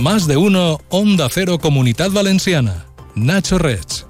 Más de uno, Onda Cero Comunidad Valenciana. Nacho Rech.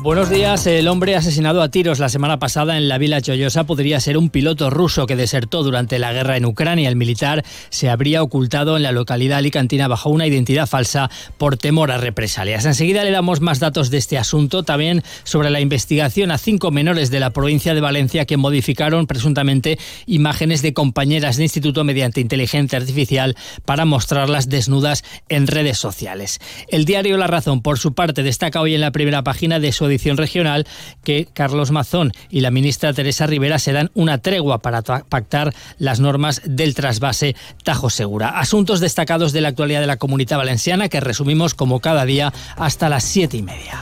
Buenos días. El hombre asesinado a tiros la semana pasada en la vila Choyosa podría ser un piloto ruso que desertó durante la guerra en Ucrania. El militar se habría ocultado en la localidad alicantina bajo una identidad falsa por temor a represalias. Enseguida le damos más datos de este asunto, también sobre la investigación a cinco menores de la provincia de Valencia que modificaron presuntamente imágenes de compañeras de instituto mediante inteligencia artificial para mostrarlas desnudas en redes sociales. El diario La Razón, por su parte, destaca hoy en la primera página de su edición regional que Carlos Mazón y la ministra Teresa Rivera se dan una tregua para pactar las normas del trasvase Tajo Segura. Asuntos destacados de la actualidad de la comunidad valenciana que resumimos como cada día hasta las siete y media.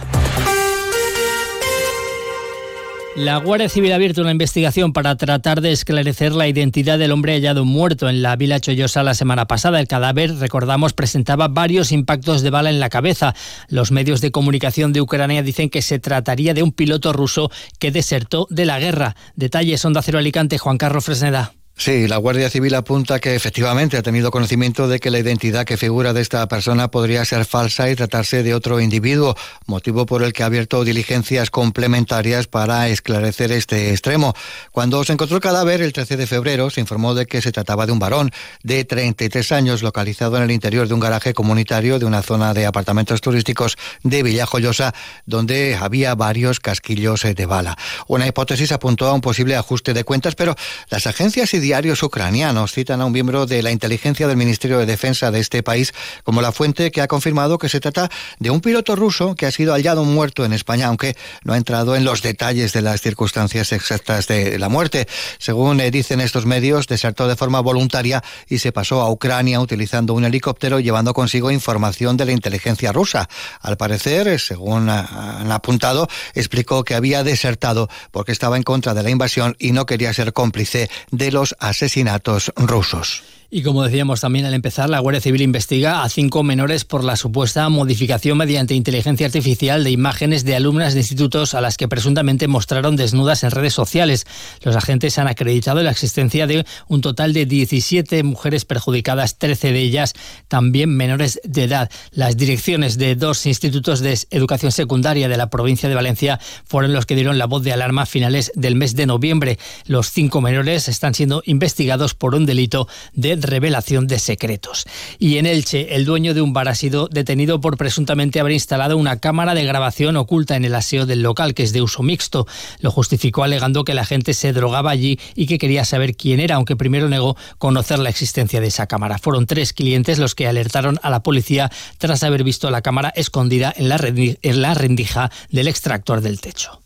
La Guardia Civil ha abierto una investigación para tratar de esclarecer la identidad del hombre hallado muerto en la Vila Chollosa la semana pasada. El cadáver, recordamos, presentaba varios impactos de bala en la cabeza. Los medios de comunicación de Ucrania dicen que se trataría de un piloto ruso que desertó de la guerra. Detalles, Onda Cero Alicante, Juan Carlos Fresneda. Sí, la Guardia Civil apunta que efectivamente ha tenido conocimiento de que la identidad que figura de esta persona podría ser falsa y tratarse de otro individuo, motivo por el que ha abierto diligencias complementarias para esclarecer este extremo. Cuando se encontró el cadáver el 13 de febrero, se informó de que se trataba de un varón de 33 años localizado en el interior de un garaje comunitario de una zona de apartamentos turísticos de Villajoyosa, donde había varios casquillos de bala. Una hipótesis apuntó a un posible ajuste de cuentas, pero las agencias y diarios ucranianos citan a un miembro de la inteligencia del Ministerio de Defensa de este país como la fuente que ha confirmado que se trata de un piloto ruso que ha sido hallado muerto en España, aunque no ha entrado en los detalles de las circunstancias exactas de la muerte. Según eh, dicen estos medios, desertó de forma voluntaria y se pasó a Ucrania utilizando un helicóptero llevando consigo información de la inteligencia rusa. Al parecer, eh, según han apuntado, explicó que había desertado porque estaba en contra de la invasión y no quería ser cómplice de los asesinatos rusos. Y como decíamos también al empezar, la Guardia Civil investiga a cinco menores por la supuesta modificación mediante inteligencia artificial de imágenes de alumnas de institutos a las que presuntamente mostraron desnudas en redes sociales. Los agentes han acreditado la existencia de un total de 17 mujeres perjudicadas, 13 de ellas también menores de edad. Las direcciones de dos institutos de educación secundaria de la provincia de Valencia fueron los que dieron la voz de alarma a finales del mes de noviembre. Los cinco menores están siendo investigados por un delito de revelación de secretos. Y en Elche, el dueño de un bar ha sido detenido por presuntamente haber instalado una cámara de grabación oculta en el aseo del local, que es de uso mixto. Lo justificó alegando que la gente se drogaba allí y que quería saber quién era, aunque primero negó conocer la existencia de esa cámara. Fueron tres clientes los que alertaron a la policía tras haber visto la cámara escondida en la rendija del extractor del techo.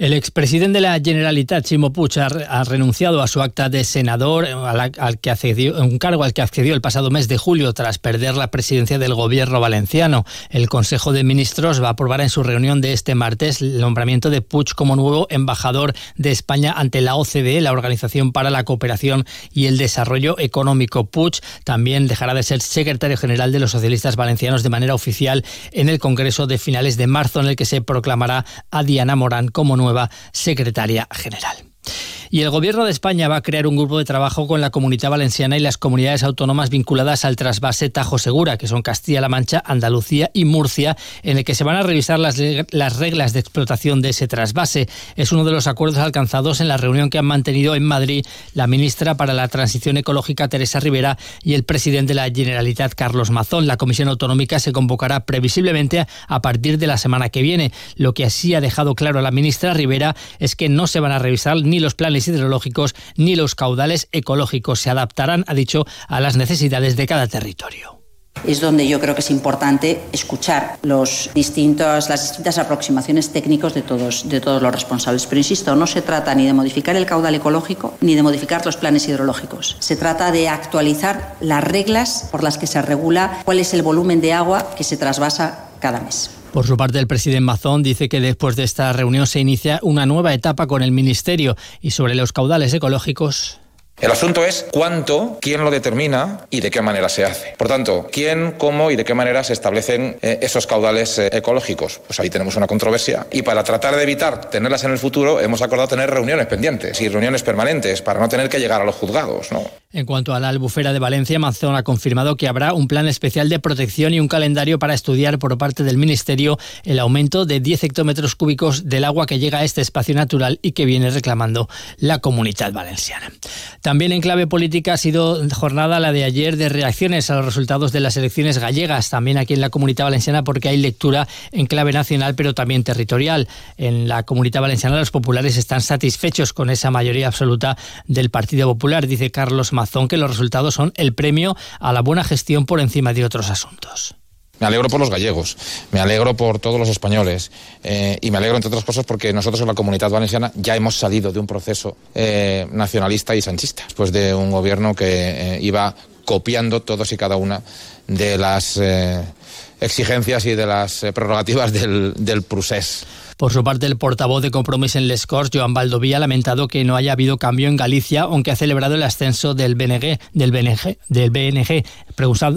El expresidente de la Generalitat, Chimo Puig, ha, renunciado a su acta de senador, al, que accedió, un cargo al que accedió el pasado mes de julio tras perder la presidencia del gobierno valenciano. El Consejo de Ministros va a aprobar en su reunión de este martes el nombramiento de Puig como nuevo embajador de España ante la OCDE, la Organización para la Cooperación y el Desarrollo Económico. Puig también dejará de ser secretario general de los socialistas valencianos de manera oficial en el Congreso de finales de marzo, en el que se proclamará a Diana Morán como nueva secretaria general. Y el Gobierno de España va a crear un grupo de trabajo con la Comunidad Valenciana y las comunidades autónomas vinculadas al trasvase Tajo Segura, que son Castilla-La Mancha, Andalucía y Murcia, en el que se van a revisar las, las reglas de explotación de ese trasvase. Es uno de los acuerdos alcanzados en la reunión que han mantenido en Madrid la ministra para la Transición Ecológica, Teresa Rivera, y el presidente de la Generalitat, Carlos Mazón. La Comisión Autonómica se convocará previsiblemente a partir de la semana que viene. Lo que así ha dejado claro la ministra Rivera es que no se van a revisar ni los planes hidrológicos ni los caudales ecológicos. Se adaptarán, ha dicho, a las necesidades de cada territorio es donde yo creo que es importante escuchar los distintos, las distintas aproximaciones técnicos de todos, de todos los responsables. Pero insisto, no se trata ni de modificar el caudal ecológico ni de modificar los planes hidrológicos. Se trata de actualizar las reglas por las que se regula cuál es el volumen de agua que se trasvasa cada mes. Por su parte, el presidente Mazón dice que después de esta reunión se inicia una nueva etapa con el Ministerio y sobre los caudales ecológicos. El asunto es cuánto, quién lo determina y de qué manera se hace. Por tanto, quién, cómo y de qué manera se establecen eh, esos caudales eh, ecológicos. Pues ahí tenemos una controversia y para tratar de evitar tenerlas en el futuro hemos acordado tener reuniones pendientes y reuniones permanentes para no tener que llegar a los juzgados. ¿no? En cuanto a la albufera de Valencia, Mazón ha confirmado que habrá un plan especial de protección y un calendario para estudiar por parte del Ministerio el aumento de 10 hectómetros cúbicos del agua que llega a este espacio natural y que viene reclamando la comunidad valenciana. También en clave política ha sido jornada la de ayer de reacciones a los resultados de las elecciones gallegas, también aquí en la Comunidad Valenciana, porque hay lectura en clave nacional, pero también territorial. En la Comunidad Valenciana los populares están satisfechos con esa mayoría absoluta del Partido Popular, dice Carlos Mazón, que los resultados son el premio a la buena gestión por encima de otros asuntos. Me alegro por los gallegos, me alegro por todos los españoles eh, y me alegro, entre otras cosas, porque nosotros en la comunidad valenciana ya hemos salido de un proceso eh, nacionalista y sanchista, después de un gobierno que eh, iba copiando todos y cada una de las exigencias y de las prerrogativas del, del procés. Por su parte, el portavoz de Compromís en Les Corts, Joan Baldovía, ha lamentado que no haya habido cambio en Galicia, aunque ha celebrado el ascenso del BNG, del BNG, del BNG.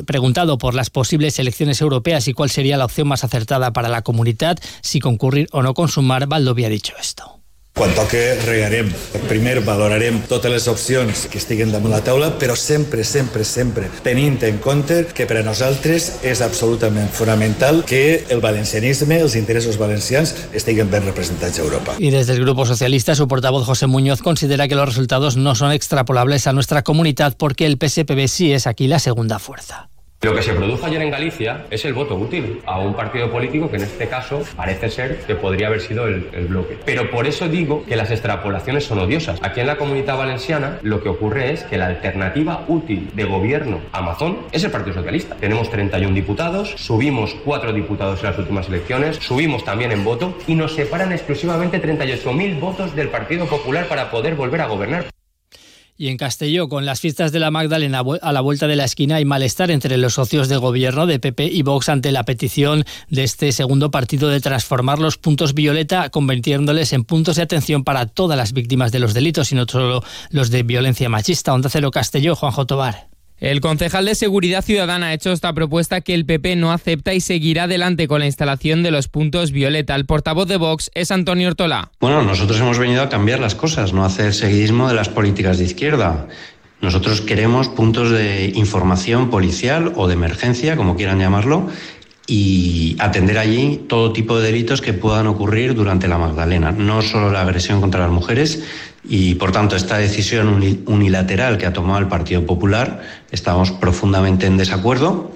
Preguntado por las posibles elecciones europeas y cuál sería la opción más acertada para la comunidad, si concurrir o no consumar, Baldovía ha dicho esto. Quan toca regarem. Primer valorarem totes les opcions que estiguen damunt la taula, però sempre, sempre, sempre tenint en compte que per a nosaltres és absolutament fonamental que el valencianisme, els interessos valencians, estiguen ben representats a Europa. Y desde el Grupo Socialista, su portavoz José Muñoz considera que los resultados no son extrapolables a nuestra comunidad porque el PSPB sí es aquí la segunda fuerza. Lo que se produjo ayer en Galicia es el voto útil a un partido político que en este caso parece ser que podría haber sido el, bloque. Pero por eso digo que las extrapolaciones son odiosas. Aquí en la comunidad valenciana lo que ocurre es que la alternativa útil de gobierno Amazon es el Partido Socialista. Tenemos 31 diputados, subimos 4 diputados en las últimas elecciones, subimos también en voto y nos separan exclusivamente 38.000 votos del Partido Popular para poder volver a gobernar. Y en Castelló, con las fiestas de la Magdalena a la vuelta de la esquina, hay malestar entre los socios de gobierno de PP y Vox ante la petición de este segundo partido de transformar los puntos violeta, convirtiéndoles en puntos de atención para todas las víctimas de los delitos y no solo los de violencia machista. Onda Cero Castelló, Juanjo Tobar. El concejal de Seguridad Ciudadana ha hecho esta propuesta que el PP no acepta y seguirá adelante con la instalación de los puntos violeta. El portavoz de Vox es Antonio Ortola. Bueno, nosotros hemos venido a cambiar las cosas, no hacer seguidismo de las políticas de izquierda. Nosotros queremos puntos de información policial o de emergencia, como quieran llamarlo, y atender allí todo tipo de delitos que puedan ocurrir durante la Magdalena, no solo la agresión contra las mujeres, y por tanto esta decisión unilateral que ha tomado el Partido Popular estamos profundamente en desacuerdo.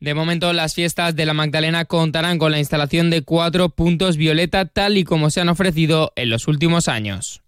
De momento, las fiestas de la Magdalena contarán con la instalación de cuatro puntos violeta tal y como se han ofrecido en los últimos años.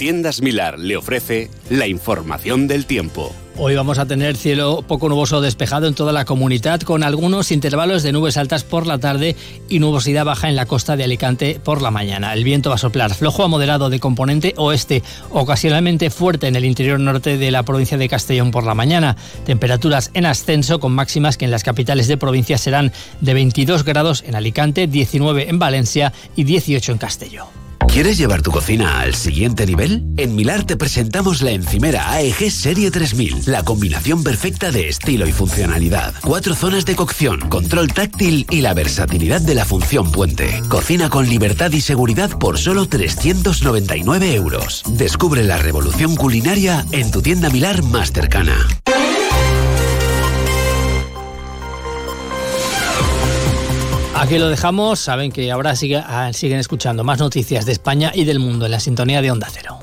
Tiendas Milar le ofrece la información del tiempo. Hoy vamos a tener cielo poco nuboso despejado en toda la comunidad, con algunos intervalos de nubes altas por la tarde y nubosidad baja en la costa de Alicante por la mañana. El viento va a soplar flojo a moderado de componente oeste, ocasionalmente fuerte en el interior norte de la provincia de Castellón por la mañana. Temperaturas en ascenso con máximas que en las capitales de provincia serán de 22 grados en Alicante, 19 en Valencia y 18 en Castellón. ¿Quieres llevar tu cocina al siguiente nivel? En Milar te presentamos la encimera AEG Serie 3000, la combinación perfecta de estilo y funcionalidad. Cuatro zonas de cocción, control táctil y la versatilidad de la función puente. Cocina con libertad y seguridad por solo 399 euros. Descubre la revolución culinaria en tu tienda Milar más cercana. Aquí lo dejamos. Saben que ahora sigue, siguen escuchando más noticias de España y del mundo en la sintonía de Onda Cero.